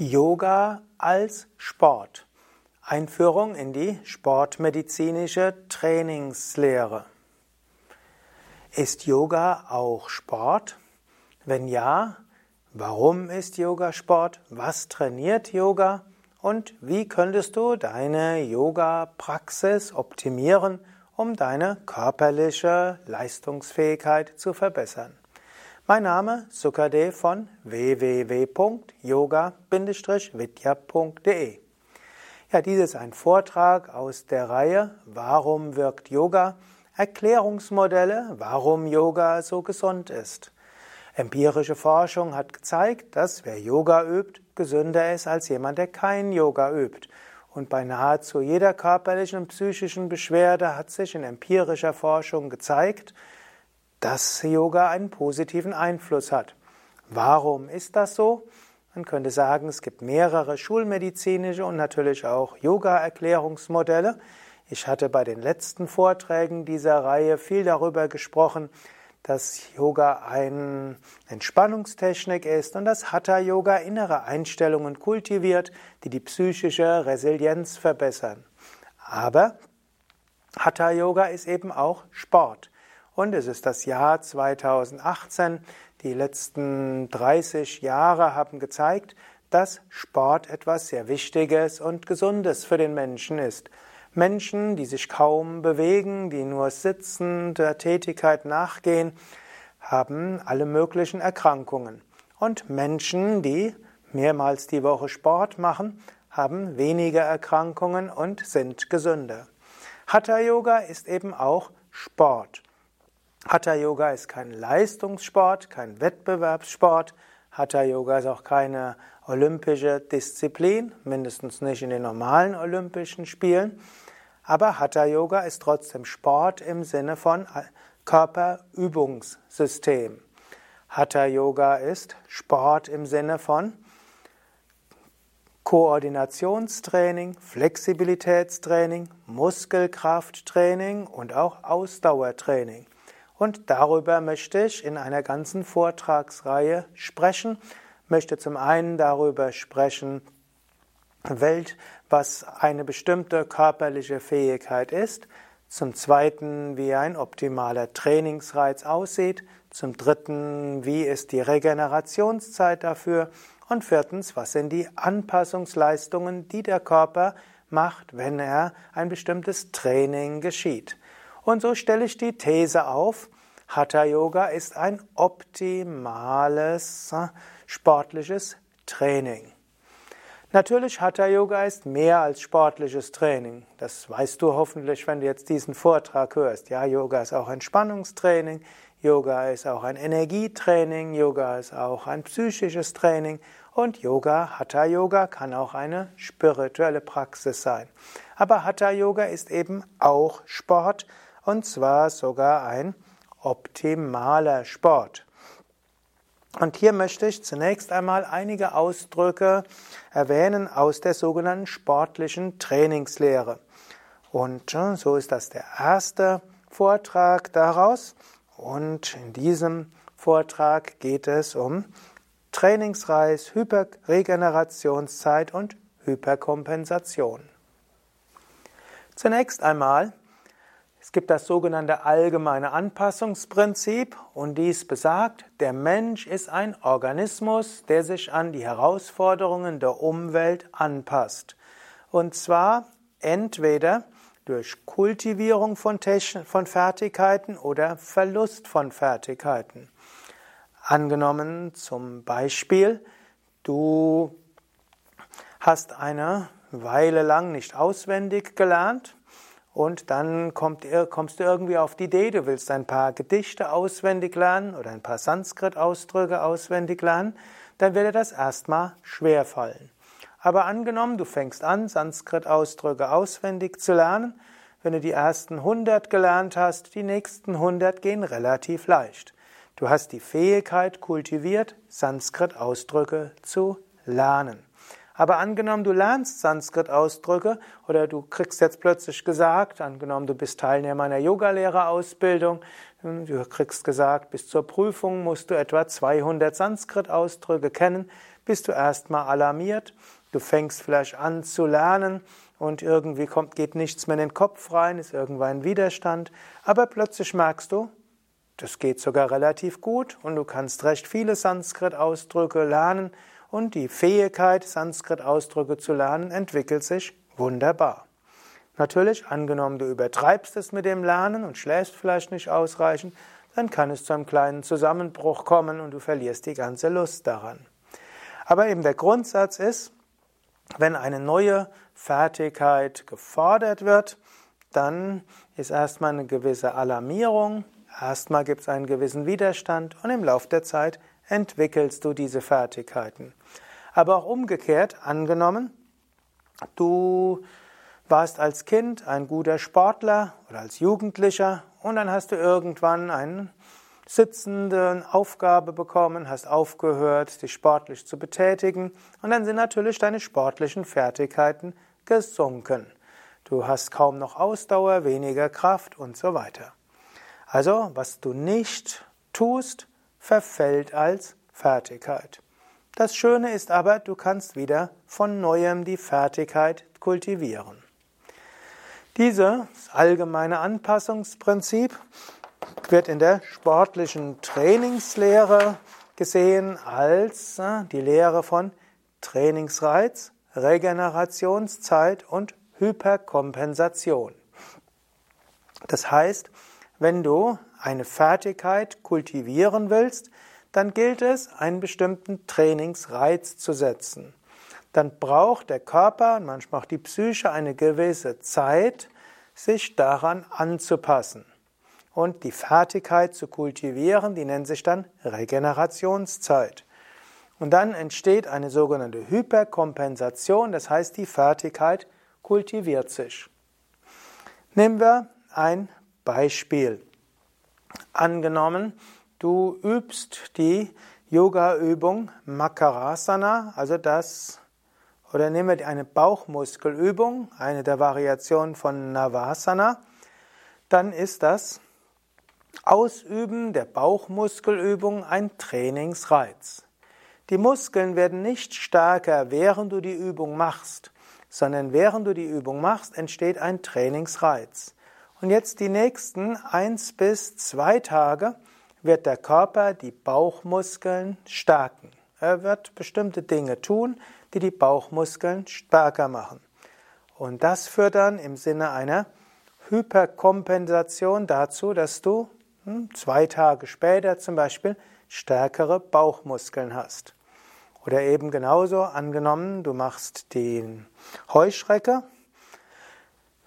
Yoga als Sport. Einführung in die sportmedizinische Trainingslehre. Ist Yoga auch Sport? Wenn ja, warum ist Yoga Sport? Was trainiert Yoga? Und wie könntest du deine Yoga-Praxis optimieren, um deine körperliche Leistungsfähigkeit zu verbessern? Mein Name Sukadev von www.yoga-vidya.de. Ja, dies ist ein Vortrag aus der Reihe Warum wirkt Yoga? Erklärungsmodelle, warum Yoga so gesund ist. Empirische Forschung hat gezeigt, dass wer Yoga übt, gesünder ist als jemand, der kein Yoga übt. Und bei nahezu jeder körperlichen und psychischen Beschwerde hat sich in empirischer Forschung gezeigt, dass Yoga einen positiven Einfluss hat. Warum ist das so? Man könnte sagen, es gibt mehrere schulmedizinische und natürlich auch Yoga-Erklärungsmodelle. Ich hatte bei den letzten Vorträgen dieser Reihe viel darüber gesprochen, dass Yoga eine Entspannungstechnik ist und dass Hatha Yoga innere Einstellungen kultiviert, die die psychische Resilienz verbessern. Aber Hatha Yoga ist eben auch Sport. Und es ist das Jahr 2018. Die letzten 30 Jahre haben gezeigt, dass Sport etwas sehr Wichtiges und Gesundes für den Menschen ist. Menschen, die sich kaum bewegen, die nur sitzend der Tätigkeit nachgehen, haben alle möglichen Erkrankungen. Und Menschen, die mehrmals die Woche Sport machen, haben weniger Erkrankungen und sind gesünder. Hatha Yoga ist eben auch Sport. Hatha Yoga ist kein Leistungssport, kein Wettbewerbssport. Hatha Yoga ist auch keine olympische Disziplin, mindestens nicht in den normalen Olympischen Spielen. Aber Hatha Yoga ist trotzdem Sport im Sinne von Körperübungssystem. Hatha Yoga ist Sport im Sinne von Koordinationstraining, Flexibilitätstraining, Muskelkrafttraining und auch Ausdauertraining. Und darüber möchte ich in einer ganzen Vortragsreihe sprechen. Möchte zum einen darüber sprechen, Welt, was eine bestimmte körperliche Fähigkeit ist. Zum zweiten, wie ein optimaler Trainingsreiz aussieht. Zum dritten, wie ist die Regenerationszeit dafür? Und viertens, was sind die Anpassungsleistungen, die der Körper macht, wenn er ein bestimmtes Training geschieht? Und so stelle ich die These auf, Hatha Yoga ist ein optimales äh, sportliches Training. Natürlich, Hatha Yoga ist mehr als sportliches Training. Das weißt du hoffentlich, wenn du jetzt diesen Vortrag hörst. Ja, Yoga ist auch ein Spannungstraining, Yoga ist auch ein Energietraining, Yoga ist auch ein psychisches Training und Yoga, Hatha Yoga kann auch eine spirituelle Praxis sein. Aber Hatha Yoga ist eben auch Sport und zwar sogar ein optimaler Sport. Und hier möchte ich zunächst einmal einige Ausdrücke erwähnen aus der sogenannten sportlichen Trainingslehre. Und äh, so ist das der erste Vortrag daraus. Und in diesem Vortrag geht es um Trainingsreis, Hyperregenerationszeit und Hyperkompensation. Zunächst einmal es gibt das sogenannte allgemeine Anpassungsprinzip und dies besagt, der Mensch ist ein Organismus, der sich an die Herausforderungen der Umwelt anpasst. Und zwar entweder durch Kultivierung von, Techn von Fertigkeiten oder Verlust von Fertigkeiten. Angenommen zum Beispiel, du hast eine Weile lang nicht auswendig gelernt, und dann kommt, kommst du irgendwie auf die Idee, du willst ein paar Gedichte auswendig lernen oder ein paar Sanskrit-Ausdrücke auswendig lernen, dann wird dir das erstmal schwer fallen. Aber angenommen, du fängst an, Sanskrit-Ausdrücke auswendig zu lernen, wenn du die ersten 100 gelernt hast, die nächsten 100 gehen relativ leicht. Du hast die Fähigkeit kultiviert, Sanskrit-Ausdrücke zu lernen. Aber angenommen, du lernst Sanskrit-Ausdrücke oder du kriegst jetzt plötzlich gesagt, angenommen, du bist Teilnehmer einer Yogalehrerausbildung, du kriegst gesagt, bis zur Prüfung musst du etwa 200 Sanskrit-Ausdrücke kennen, bist du erstmal alarmiert, du fängst vielleicht an zu lernen und irgendwie kommt, geht nichts mehr in den Kopf rein, ist irgendwann ein Widerstand, aber plötzlich merkst du, das geht sogar relativ gut und du kannst recht viele Sanskrit-Ausdrücke lernen und die Fähigkeit, Sanskrit-Ausdrücke zu lernen, entwickelt sich wunderbar. Natürlich, angenommen, du übertreibst es mit dem Lernen und schläfst vielleicht nicht ausreichend, dann kann es zu einem kleinen Zusammenbruch kommen und du verlierst die ganze Lust daran. Aber eben der Grundsatz ist, wenn eine neue Fertigkeit gefordert wird, dann ist erstmal eine gewisse Alarmierung, erstmal gibt es einen gewissen Widerstand und im Laufe der Zeit entwickelst du diese Fertigkeiten. Aber auch umgekehrt angenommen, du warst als Kind ein guter Sportler oder als Jugendlicher und dann hast du irgendwann eine sitzende Aufgabe bekommen, hast aufgehört, dich sportlich zu betätigen und dann sind natürlich deine sportlichen Fertigkeiten gesunken. Du hast kaum noch Ausdauer, weniger Kraft und so weiter. Also, was du nicht tust, verfällt als Fertigkeit. Das Schöne ist aber, du kannst wieder von neuem die Fertigkeit kultivieren. Dieses allgemeine Anpassungsprinzip wird in der sportlichen Trainingslehre gesehen als äh, die Lehre von Trainingsreiz, Regenerationszeit und Hyperkompensation. Das heißt, wenn du eine Fertigkeit kultivieren willst, dann gilt es, einen bestimmten Trainingsreiz zu setzen. Dann braucht der Körper und manchmal auch die Psyche eine gewisse Zeit, sich daran anzupassen. Und die Fertigkeit zu kultivieren, die nennt sich dann Regenerationszeit. Und dann entsteht eine sogenannte Hyperkompensation, das heißt, die Fertigkeit kultiviert sich. Nehmen wir ein Beispiel. Angenommen, du übst die Yoga-Übung Makarasana, also das, oder nehmen wir eine Bauchmuskelübung, eine der Variationen von Navasana, dann ist das Ausüben der Bauchmuskelübung ein Trainingsreiz. Die Muskeln werden nicht stärker, während du die Übung machst, sondern während du die Übung machst, entsteht ein Trainingsreiz. Und jetzt die nächsten eins bis zwei Tage wird der Körper die Bauchmuskeln stärken. Er wird bestimmte Dinge tun, die die Bauchmuskeln stärker machen. Und das führt dann im Sinne einer Hyperkompensation dazu, dass du hm, zwei Tage später zum Beispiel stärkere Bauchmuskeln hast. Oder eben genauso angenommen, du machst die Heuschrecke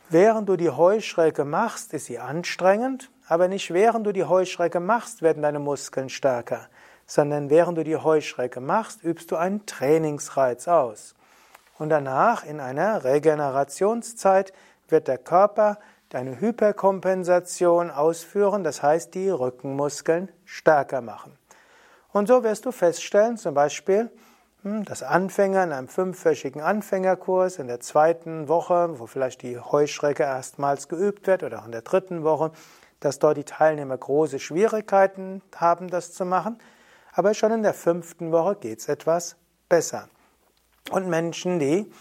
Während du die Heuschrecke machst, ist sie anstrengend, aber nicht während du die Heuschrecke machst, werden deine Muskeln stärker, sondern während du die Heuschrecke machst, übst du einen Trainingsreiz aus. Und danach, in einer Regenerationszeit, wird der Körper deine Hyperkompensation ausführen, das heißt die Rückenmuskeln stärker machen. Und so wirst du feststellen, zum Beispiel, hm, dass Anfänger in einem fünfwöchigen Anfängerkurs in der zweiten Woche, wo vielleicht die Heuschrecke erstmals geübt wird, oder auch in der dritten Woche, dass dort die Teilnehmer große Schwierigkeiten haben, das zu machen. Aber schon in der fünften Woche geht es etwas besser. Und Menschen, die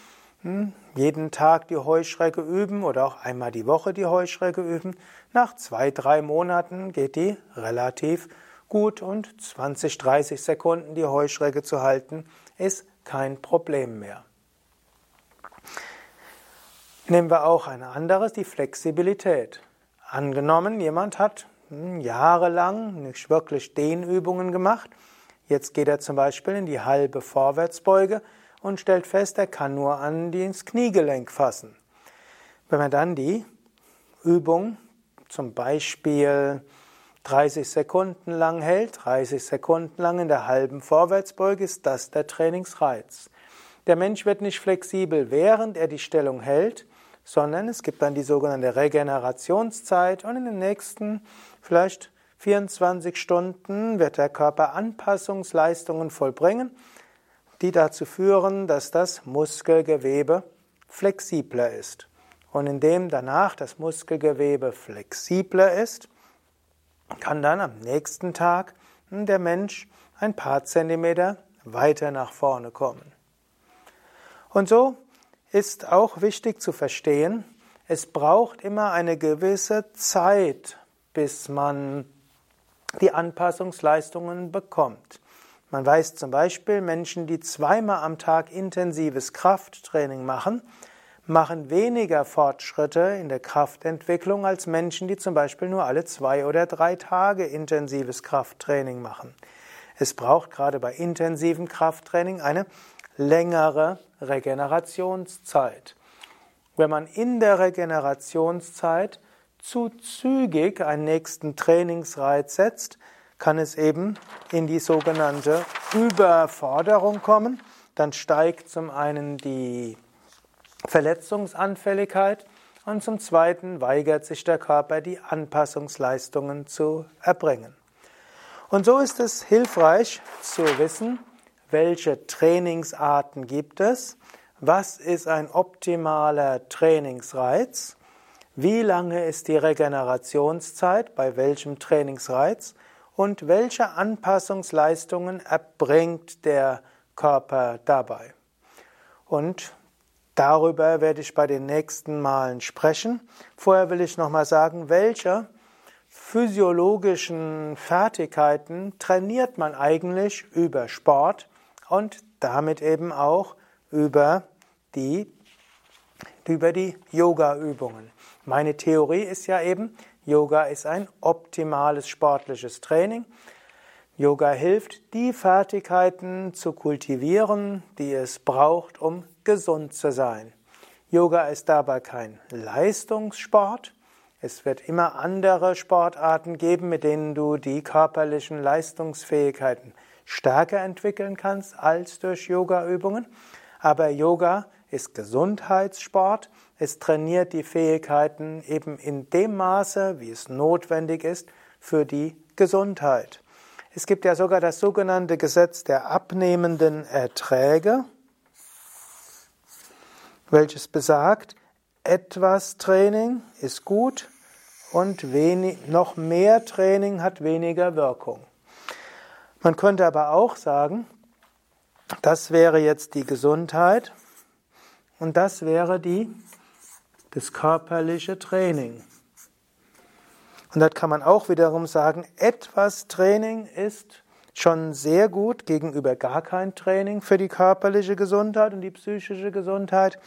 hm, jeden Tag die Heuschrecke üben oder auch einmal die Woche die Heuschrecke üben, nach zwei, drei Monaten geht die relativ gut und 20, 30 Sekunden die Heuschrecke zu halten, ist kein Problem mehr. Nehmen wir auch ein anderes, die Flexibilität. Angenommen, jemand hat hm, jahrelang nicht wirklich Dehnübungen gemacht. Jetzt geht er zum Beispiel in die halbe Vorwärtsbeuge und stellt fest, er kann nur an das Kniegelenk fassen. Wenn man dann die Übung zum Beispiel 30 Sekunden lang hält, 30 Sekunden lang in der halben Vorwärtsbeuge, ist das der Trainingsreiz. Der Mensch wird nicht flexibel, während er die Stellung hält, sondern es gibt dann die sogenannte Regenerationszeit und in den nächsten vielleicht 24 Stunden wird der Körper Anpassungsleistungen vollbringen. die dazu führen, dass das Muskelgewebe flexibler ist. Und indem danach das Muskelgewebe flexibler ist, kann dann am nächsten Tag der Mensch ein paar Zentimeter weiter nach vorne kommen. Und so ist auch wichtig zu verstehen, es braucht immer eine gewisse Zeit, bis man die Anpassungsleistungen bekommt. Man weiß zum Beispiel, Menschen, die zweimal am Tag intensives Krafttraining machen, machen weniger Fortschritte in der Kraftentwicklung als Menschen, die zum Beispiel nur alle zwei oder drei Tage intensives Krafttraining machen. Es braucht gerade bei intensivem Krafttraining eine längere Regenerationszeit. Wenn man in der Regenerationszeit zu zügig einen nächsten Trainingsreiz setzt, kann es eben in die sogenannte Überforderung kommen. Dann steigt zum einen die Verletzungsanfälligkeit und zum Zweiten weigert sich der Körper, die Anpassungsleistungen zu erbringen. Und so ist es hilfreich zu wissen, welche Trainingsarten gibt es, was ist ein optimaler Trainingsreiz, wie lange ist die Regenerationszeit bei welchem Trainingsreiz und welche Anpassungsleistungen erbringt der Körper dabei. Und Darüber werde ich bei den nächsten Malen sprechen. Vorher will ich nochmal sagen, welche physiologischen Fertigkeiten trainiert man eigentlich über Sport und damit eben auch über die, über die Yoga-Übungen. Meine Theorie ist ja eben, Yoga ist ein optimales sportliches Training. Yoga hilft, die Fertigkeiten zu kultivieren, die es braucht, um gesund zu sein. Yoga ist dabei kein Leistungssport. Es wird immer andere Sportarten geben, mit denen du die körperlichen Leistungsfähigkeiten stärker entwickeln kannst als durch Yoga-Übungen. Aber Yoga ist Gesundheitssport. Es trainiert die Fähigkeiten eben in dem Maße, wie es notwendig ist für die Gesundheit. Es gibt ja sogar das sogenannte Gesetz der abnehmenden Erträge welches besagt, etwas Training ist gut und wenig, noch mehr Training hat weniger Wirkung. Man könnte aber auch sagen, das wäre jetzt die Gesundheit und das wäre die, das körperliche Training. Und dort kann man auch wiederum sagen, etwas Training ist schon sehr gut gegenüber gar kein Training für die körperliche Gesundheit und die psychische Gesundheit.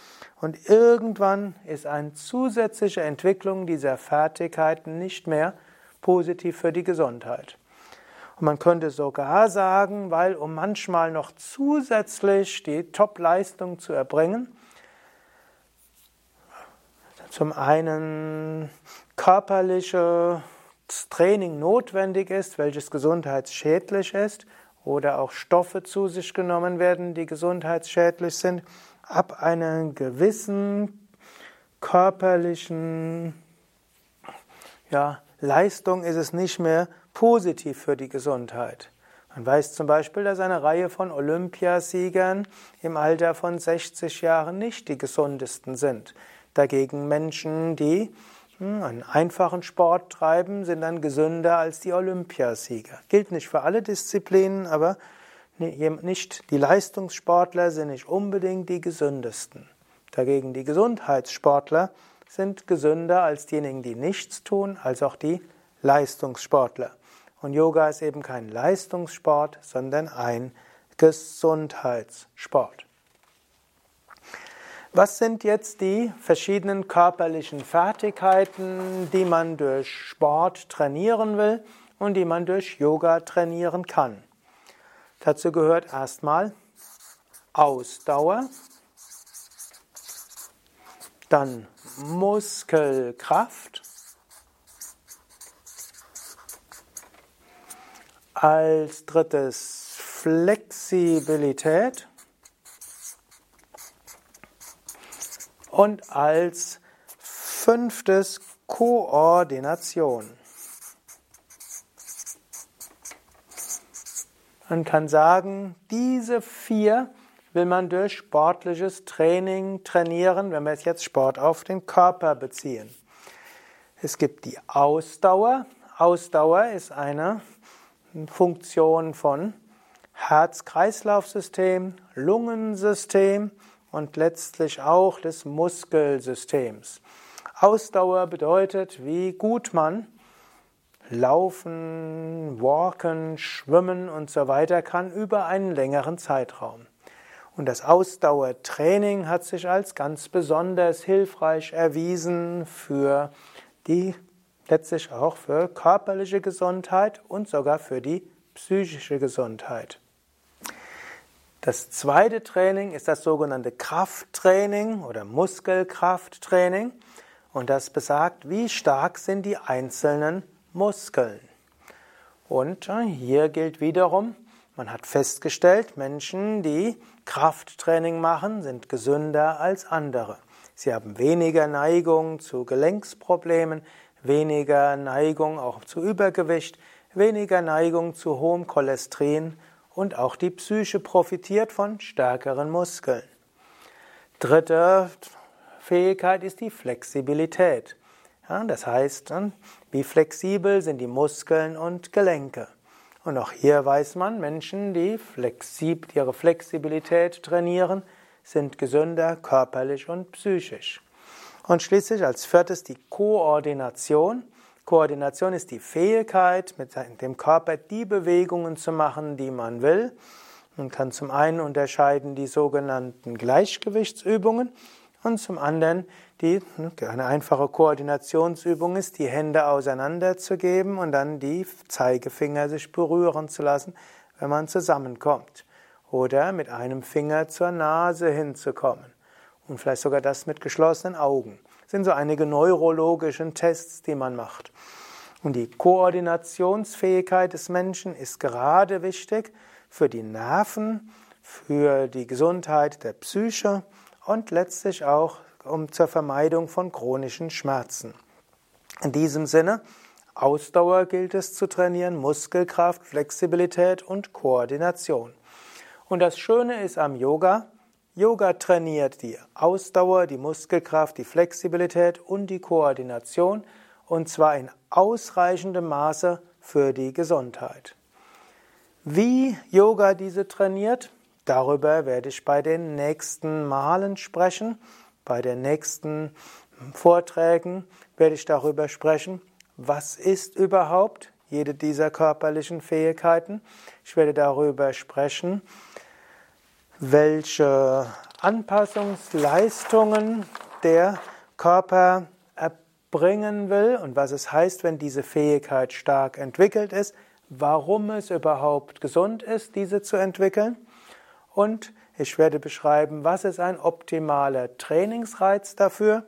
Und irgendwann ist eine zusätzliche Entwicklung dieser Fertigkeiten nicht mehr positiv für die Gesundheit. Und man könnte sogar sagen, weil um manchmal noch zusätzlich die Top-Leistung zu erbringen, zum einen körperliche Training notwendig ist, welches gesundheitsschädlich ist, oder auch Stoffe zu sich genommen werden, die gesundheitsschädlich sind, ab einer gewissen körperlichen ja, Leistung ist es nicht mehr positiv für die Gesundheit. Man weiß zum Beispiel, dass eine Reihe von Olympiasiegern im Alter von 60 Jahren nicht die gesundesten sind. Dagegen Menschen, die einen einfachen Sport treiben, sind dann gesünder als die Olympiasieger. Gilt nicht für alle Disziplinen, aber nicht die Leistungssportler sind nicht unbedingt die gesündesten. Dagegen die Gesundheitssportler sind gesünder als diejenigen, die nichts tun, als auch die Leistungssportler. Und Yoga ist eben kein Leistungssport, sondern ein Gesundheitssport. Was sind jetzt die verschiedenen körperlichen Fertigkeiten, die man durch Sport trainieren will und die man durch Yoga trainieren kann? Dazu gehört erstmal Ausdauer, dann Muskelkraft, als drittes Flexibilität, Und als fünftes Koordination. Man kann sagen, diese vier will man durch sportliches Training trainieren, wenn wir jetzt Sport auf den Körper beziehen. Es gibt die Ausdauer. Ausdauer ist eine Funktion von Herz-Kreislauf-System, Lungensystem und letztlich auch des Muskelsystems. Ausdauer bedeutet, wie gut man laufen, walken, schwimmen und so weiter kann über einen längeren Zeitraum. Und das Ausdauertraining hat sich als ganz besonders hilfreich erwiesen für die letztlich auch für körperliche Gesundheit und sogar für die psychische Gesundheit. Das zweite Training ist das sogenannte Krafttraining oder Muskelkrafttraining und das besagt, wie stark sind die einzelnen Muskeln. Und äh, hier gilt wiederum, man hat festgestellt, Menschen, die Krafttraining machen, sind gesünder als andere. Sie haben weniger Neigung zu Gelenksproblemen, weniger Neigung auch zu Übergewicht, weniger Neigung zu hohem Cholesterin und auch die Psyche profitiert von stärkeren Muskeln. Dritte Fähigkeit ist die Flexibilität. Ja, das heißt, wie flexibel sind die Muskeln und Gelenke. Und auch hier weiß man, Menschen, die flexib ihre Flexibilität trainieren, sind gesünder körperlich und psychisch. Und schließlich als viertes die Koordination. Koordination ist die Fähigkeit, mit dem Körper die Bewegungen zu machen, die man will. Man kann zum einen unterscheiden die sogenannten Gleichgewichtsübungen und zum anderen die, eine einfache Koordinationsübung ist, die Hände auseinanderzugeben und dann die Zeigefinger sich berühren zu lassen, wenn man zusammenkommt. Oder mit einem Finger zur Nase hinzukommen. Und vielleicht sogar das mit geschlossenen Augen. Sind so einige neurologische Tests, die man macht. Und die Koordinationsfähigkeit des Menschen ist gerade wichtig für die Nerven, für die Gesundheit der Psyche und letztlich auch um zur Vermeidung von chronischen Schmerzen. In diesem Sinne, Ausdauer gilt es zu trainieren, Muskelkraft, Flexibilität und Koordination. Und das Schöne ist am Yoga, Yoga trainiert die Ausdauer, die Muskelkraft, die Flexibilität und die Koordination und zwar in ausreichendem Maße für die Gesundheit. Wie Yoga diese trainiert, darüber werde ich bei den nächsten Malen sprechen. Bei den nächsten Vorträgen werde ich darüber sprechen, was ist überhaupt jede dieser körperlichen Fähigkeiten. Ich werde darüber sprechen, welche Anpassungsleistungen der Körper erbringen will und was es heißt, wenn diese Fähigkeit stark entwickelt ist, warum es überhaupt gesund ist, diese zu entwickeln. Und ich werde beschreiben, was ist ein optimaler Trainingsreiz dafür,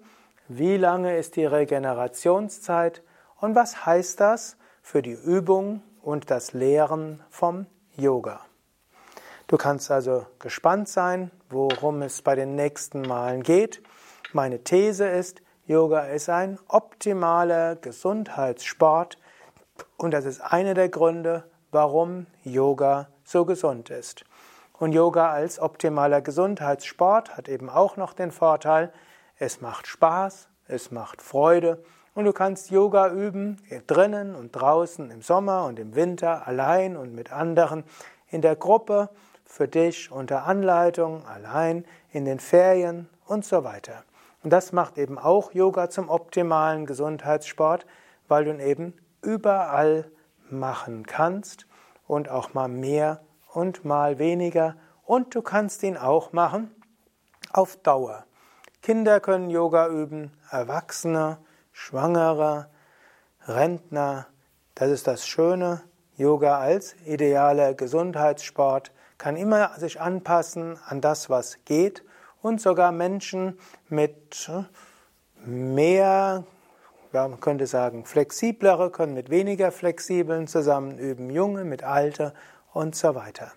wie lange ist die Regenerationszeit und was heißt das für die Übung und das Lehren vom Yoga. Du kannst also gespannt sein, worum es bei den nächsten Malen geht. Meine These ist, Yoga ist ein optimaler Gesundheitssport und das ist einer der Gründe, warum Yoga so gesund ist. Und Yoga als optimaler Gesundheitssport hat eben auch noch den Vorteil, es macht Spaß, es macht Freude und du kannst Yoga üben, drinnen und draußen, im Sommer und im Winter, allein und mit anderen, in der Gruppe, für dich unter Anleitung, allein, in den Ferien und so weiter. Und das macht eben auch Yoga zum optimalen Gesundheitssport, weil du ihn eben überall machen kannst und auch mal mehr und mal weniger und du kannst ihn auch machen auf Dauer. Kinder können Yoga üben, Erwachsene, Schwangere, Rentner. Das ist das Schöne. Yoga als idealer Gesundheitssport kann immer sich anpassen an das, was geht und sogar Menschen mit mehr, ja, man könnte sagen, flexiblere können mit weniger flexiblen zusammen üben, Junge mit Alte und so weiter.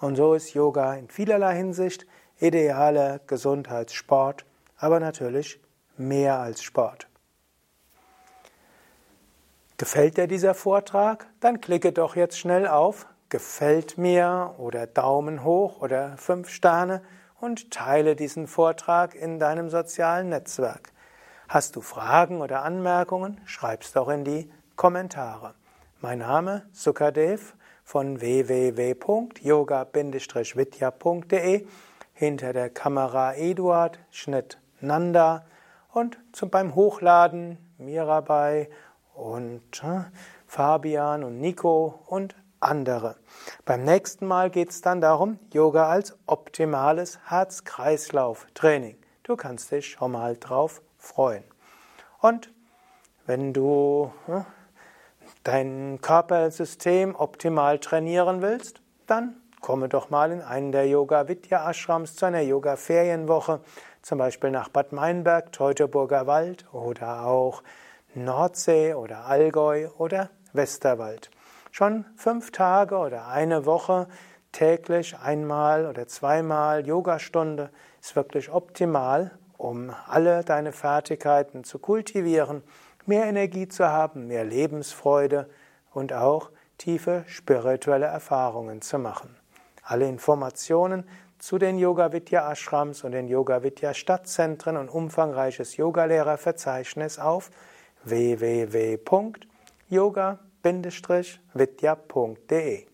Und so ist Yoga in vielerlei Hinsicht idealer Gesundheitssport, aber natürlich mehr als Sport. Gefällt dir dieser Vortrag? Dann klicke doch jetzt schnell auf gefällt mir oder Daumen hoch oder fünf Sterne und teile diesen Vortrag in deinem sozialen Netzwerk. Hast du Fragen oder Anmerkungen? Schreib's doch in die Kommentare. Mein Name Sukadev von www.yoga-vidya.de hinter der Kamera Eduard, Schnitt Nanda und zum, beim Hochladen Mirabai und äh, Fabian und Nico und andere. Beim nächsten Mal geht es dann darum, Yoga als optimales Herz-Kreislauf-Training. Du kannst dich schon mal drauf freuen. Und wenn du äh, dein Körpersystem optimal trainieren willst, dann komme doch mal in einen der Yoga Vidya Ashrams zu einer Yoga Ferienwoche, zum Beispiel nach Bad Meinberg, Teutoburger Wald oder auch Nordsee oder Allgäu oder Westerwald. Schon fünf Tage oder eine Woche täglich einmal oder zweimal Yogastunde ist wirklich optimal, um alle deine Fertigkeiten zu kultivieren, mehr Energie zu haben, mehr Lebensfreude und auch tiefe spirituelle Erfahrungen zu machen. Alle Informationen zu den Yoga Vidya Ashrams und den Yoga Vidya Stadtzentren und umfangreiches Yogalehrerverzeichnis auf www.yoga-vidya.de